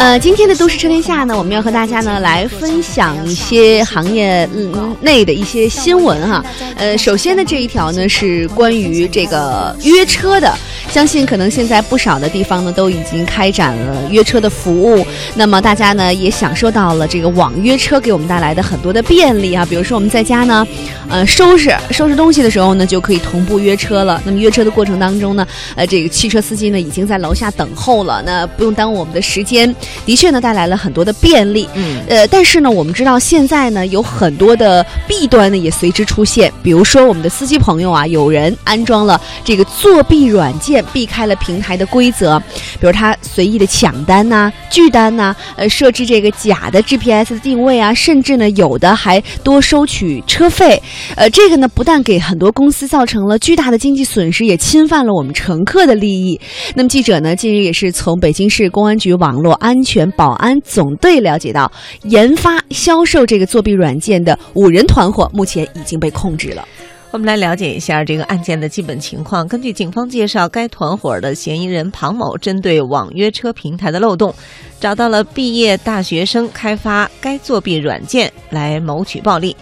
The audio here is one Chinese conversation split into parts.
呃，今天的都市车天下呢，我们要和大家呢来分享一些行业内的一些新闻哈。呃，首先呢这一条呢是关于这个约车的，相信可能现在不少的地方呢都已经开展了约车的服务，那么大家呢也享受到了这个网约车给我们带来的很多的便利啊，比如说我们在家呢，呃收拾收拾东西的时候呢就可以同步约车了。那么约车的过程当中呢，呃这个汽车司机呢已经在楼下等候了，那不用耽误我们的时间。的确呢，带来了很多的便利。嗯，呃，但是呢，我们知道现在呢，有很多的弊端呢也随之出现。比如说，我们的司机朋友啊，有人安装了这个作弊软件，避开了平台的规则，比如他随意的抢单呐、拒单呐，呃，设置这个假的 GPS 的定位啊，甚至呢，有的还多收取车费。呃，这个呢，不但给很多公司造成了巨大的经济损失，也侵犯了我们乘客的利益。那么，记者呢，近日也是从北京市公安局网络安安全保安总队了解到，研发、销售这个作弊软件的五人团伙目前已经被控制了。我们来了解一下这个案件的基本情况。根据警方介绍，该团伙的嫌疑人庞某针对网约车平台的漏洞，找到了毕业大学生开发该作弊软件来谋取暴利。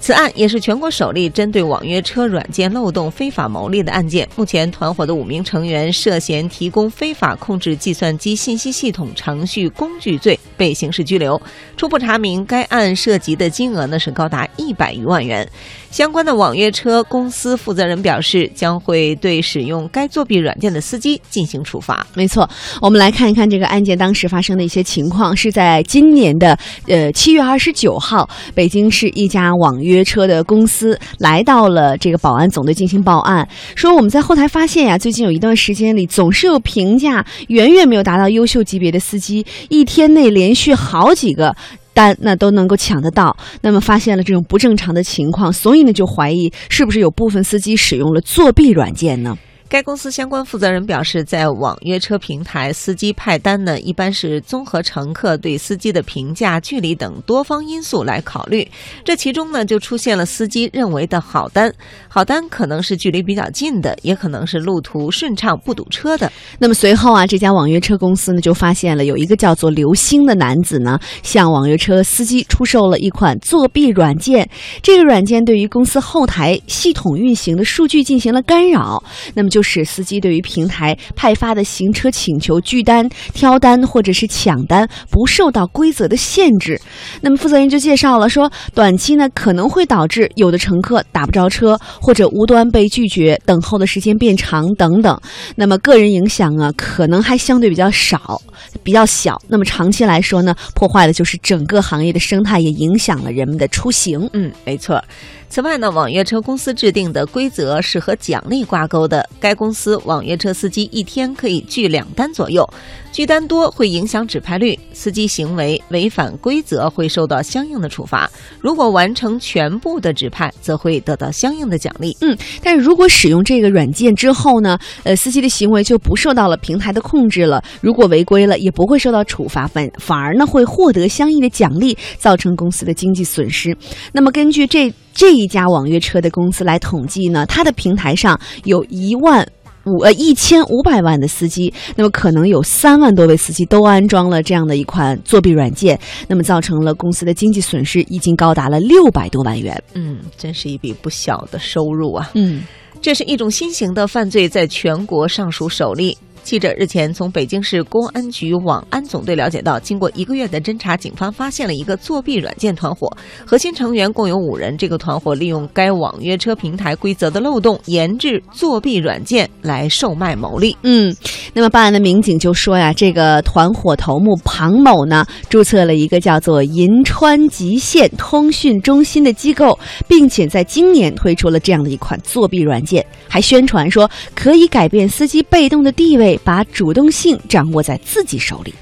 此案也是全国首例针对网约车软件漏洞非法牟利的案件。目前，团伙的五名成员涉嫌提供非法控制计算机信息系统程序工具罪，被刑事拘留。初步查明，该案涉及的金额呢是高达一百余万元。相关的网约车公司负责人表示，将会对使用该作弊软件的司机进行处罚。没错，我们来看一看这个案件当时发生的一些情况。是在今年的呃七月二十九号，北京市一家网约车的公司来到了这个保安总队进行报案，说我们在后台发现呀，最近有一段时间里总是有评价远远没有达到优秀级别的司机，一天内连连续好几个。单那都能够抢得到，那么发现了这种不正常的情况，所以呢就怀疑是不是有部分司机使用了作弊软件呢？该公司相关负责人表示，在网约车平台，司机派单呢，一般是综合乘客对司机的评价、距离等多方因素来考虑。这其中呢，就出现了司机认为的好单，好单可能是距离比较近的，也可能是路途顺畅不堵车的。那么随后啊，这家网约车公司呢就发现了有一个叫做刘星的男子呢，向网约车司机出售了一款作弊软件。这个软件对于公司后台系统运行的数据进行了干扰，那么就。就使司机对于平台派发的行车请求拒单、挑单或者是抢单不受到规则的限制。那么负责人就介绍了说，短期呢可能会导致有的乘客打不着车，或者无端被拒绝，等候的时间变长等等。那么个人影响啊，可能还相对比较少、比较小。那么长期来说呢，破坏的就是整个行业的生态，也影响了人们的出行。嗯，没错。此外呢，网约车公司制定的规则是和奖励挂钩的。该该公司网约车司机一天可以拒两单左右，拒单多会影响指派率，司机行为违反规则会受到相应的处罚。如果完成全部的指派，则会得到相应的奖励。嗯，但是如果使用这个软件之后呢，呃，司机的行为就不受到了平台的控制了。如果违规了，也不会受到处罚，反反而呢会获得相应的奖励，造成公司的经济损失。那么根据这。这一家网约车的公司来统计呢，它的平台上有一万五呃一千五百万的司机，那么可能有三万多位司机都安装了这样的一款作弊软件，那么造成了公司的经济损失已经高达了六百多万元。嗯，真是一笔不小的收入啊。嗯，这是一种新型的犯罪，在全国尚属首例。记者日前从北京市公安局网安总队了解到，经过一个月的侦查，警方发现了一个作弊软件团伙，核心成员共有五人。这个团伙利用该网约车平台规则的漏洞，研制作弊软件来售卖牟利。嗯，那么办案的民警就说呀，这个团伙头目庞某呢，注册了一个叫做银川极限通讯中心的机构，并且在今年推出了这样的一款作弊软件，还宣传说可以改变司机被动的地位。把主动性掌握在自己手里。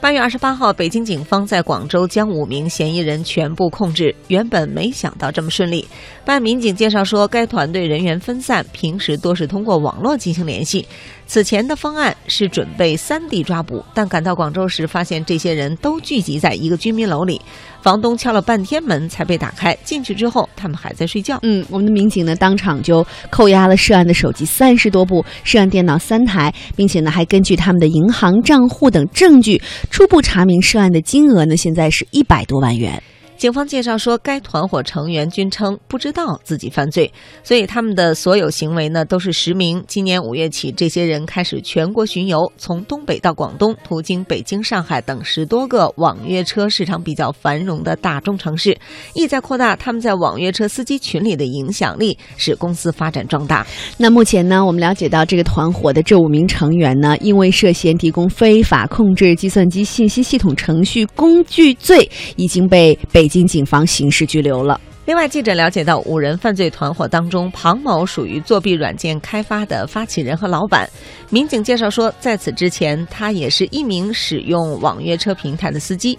八月二十八号，北京警方在广州将五名嫌疑人全部控制。原本没想到这么顺利。办案民警介绍说，该团队人员分散，平时多是通过网络进行联系。此前的方案是准备三地抓捕，但赶到广州时，发现这些人都聚集在一个居民楼里。房东敲了半天门才被打开，进去之后他们还在睡觉。嗯，我们的民警呢当场就扣押了涉案的手机三十多部，涉案电脑三台，并且呢还根据他们的银行账户等证据，初步查明涉案的金额呢现在是一百多万元。警方介绍说，该团伙成员均称不知道自己犯罪，所以他们的所有行为呢都是实名。今年五月起，这些人开始全国巡游，从东北到广东，途经北京、上海等十多个网约车市场比较繁荣的大中城市，意在扩大他们在网约车司机群里的影响力，使公司发展壮大。那目前呢，我们了解到这个团伙的这五名成员呢，因为涉嫌提供非法控制计算机信息系统程序工具罪，已经被北。经警方刑事拘留了。另外，记者了解到，五人犯罪团伙当中，庞某属于作弊软件开发的发起人和老板。民警介绍说，在此之前，他也是一名使用网约车平台的司机。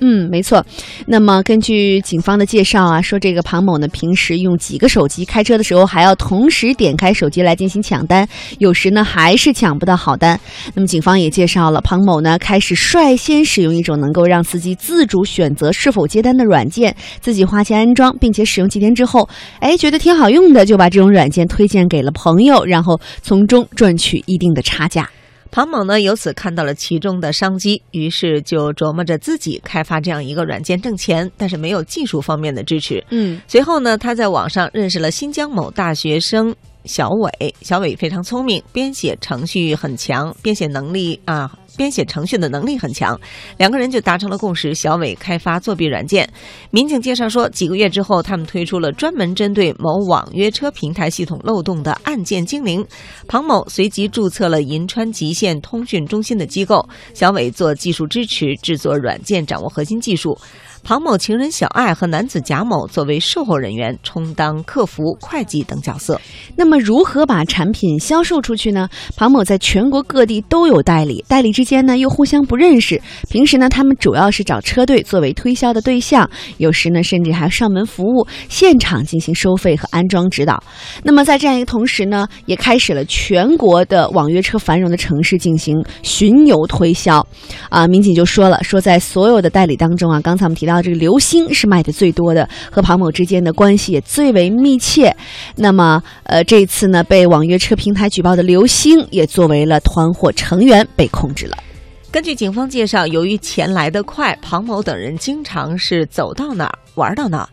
嗯，没错。那么根据警方的介绍啊，说这个庞某呢，平时用几个手机开车的时候，还要同时点开手机来进行抢单，有时呢还是抢不到好单。那么警方也介绍了，庞某呢开始率先使用一种能够让司机自主选择是否接单的软件，自己花钱安装，并且使用几天之后，哎，觉得挺好用的，就把这种软件推荐给了朋友，然后从中赚取一定的差价。庞某呢，由此看到了其中的商机，于是就琢磨着自己开发这样一个软件挣钱，但是没有技术方面的支持。嗯，随后呢，他在网上认识了新疆某大学生。小伟，小伟非常聪明，编写程序很强，编写能力啊，编写程序的能力很强。两个人就达成了共识，小伟开发作弊软件。民警介绍说，几个月之后，他们推出了专门针对某网约车平台系统漏洞的案件精灵。庞某随即注册了银川极限通讯中心的机构，小伟做技术支持，制作软件，掌握核心技术。庞某情人小爱和男子贾某作为售后人员，充当客服、会计等角色。那么，如何把产品销售出去呢？庞某在全国各地都有代理，代理之间呢又互相不认识。平时呢，他们主要是找车队作为推销的对象，有时呢甚至还上门服务，现场进行收费和安装指导。那么，在这样一个同时呢，也开始了全国的网约车繁荣的城市进行巡游推销。啊，民警就说了，说在所有的代理当中啊，刚才我们提到。啊，这个刘星是卖的最多的，和庞某之间的关系也最为密切。那么，呃，这次呢，被网约车平台举报的刘星也作为了团伙成员被控制了。根据警方介绍，由于钱来得快，庞某等人经常是走到哪儿玩到哪儿。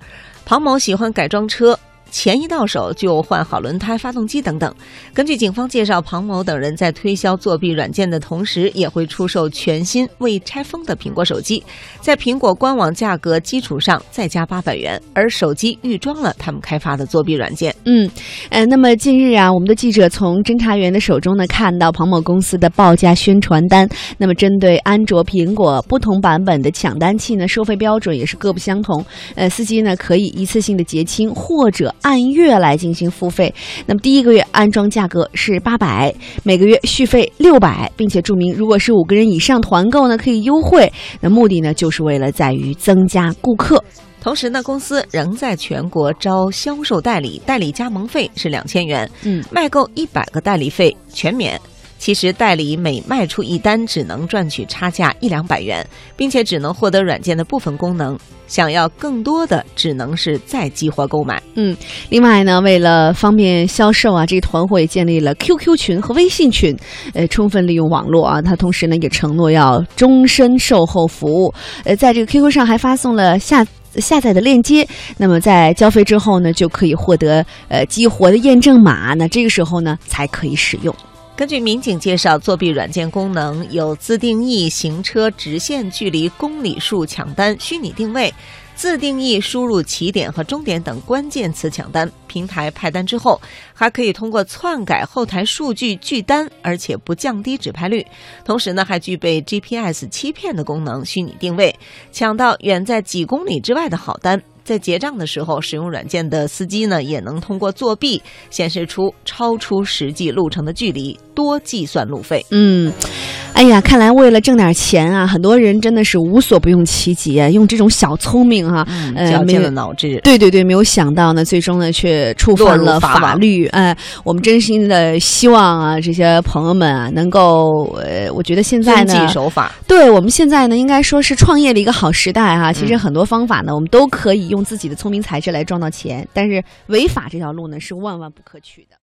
庞某喜欢改装车。钱一到手就换好轮胎、发动机等等。根据警方介绍，庞某等人在推销作弊软件的同时，也会出售全新未拆封的苹果手机，在苹果官网价格基础上再加八百元，而手机预装了他们开发的作弊软件。嗯，呃，那么近日啊，我们的记者从侦查员的手中呢看到庞某公司的报价宣传单。那么针对安卓、苹果不同版本的抢单器呢，收费标准也是各不相同。呃，司机呢可以一次性的结清或者。按月来进行付费，那么第一个月安装价格是八百，每个月续费六百，并且注明如果是五个人以上团购呢可以优惠。那目的呢就是为了在于增加顾客，同时呢公司仍在全国招销售代理，代理加盟费是两千元，嗯，卖够一百个代理费全免。其实代理每卖出一单只能赚取差价一两百元，并且只能获得软件的部分功能。想要更多的，只能是再激活购买。嗯，另外呢，为了方便销售啊，这个团伙也建立了 QQ 群和微信群，呃，充分利用网络啊。他同时呢，也承诺要终身售后服务。呃，在这个 QQ 上还发送了下下载的链接。那么在交费之后呢，就可以获得呃激活的验证码。那这个时候呢，才可以使用。根据民警介绍，作弊软件功能有自定义行车直线距离公里数抢单、虚拟定位、自定义输入起点和终点等关键词抢单。平台派单之后，还可以通过篡改后台数据拒单，而且不降低指派率。同时呢，还具备 GPS 欺骗的功能，虚拟定位，抢到远在几公里之外的好单。在结账的时候，使用软件的司机呢，也能通过作弊显示出超出实际路程的距离，多计算路费。嗯。哎呀，看来为了挣点钱啊，很多人真的是无所不用其极啊，用这种小聪明哈、嗯，呃矫健没有脑智。对对对，没有想到呢，最终呢却触犯了法律。哎、我们真心的希望啊，这些朋友们啊，能够呃，我觉得现在遵呢纪，守法，对我们现在呢，应该说是创业的一个好时代哈、其实嗯很多方法呢，我们都可以用自己的聪明才智来赚到钱，但是违法这条路呢，是万万不可取的。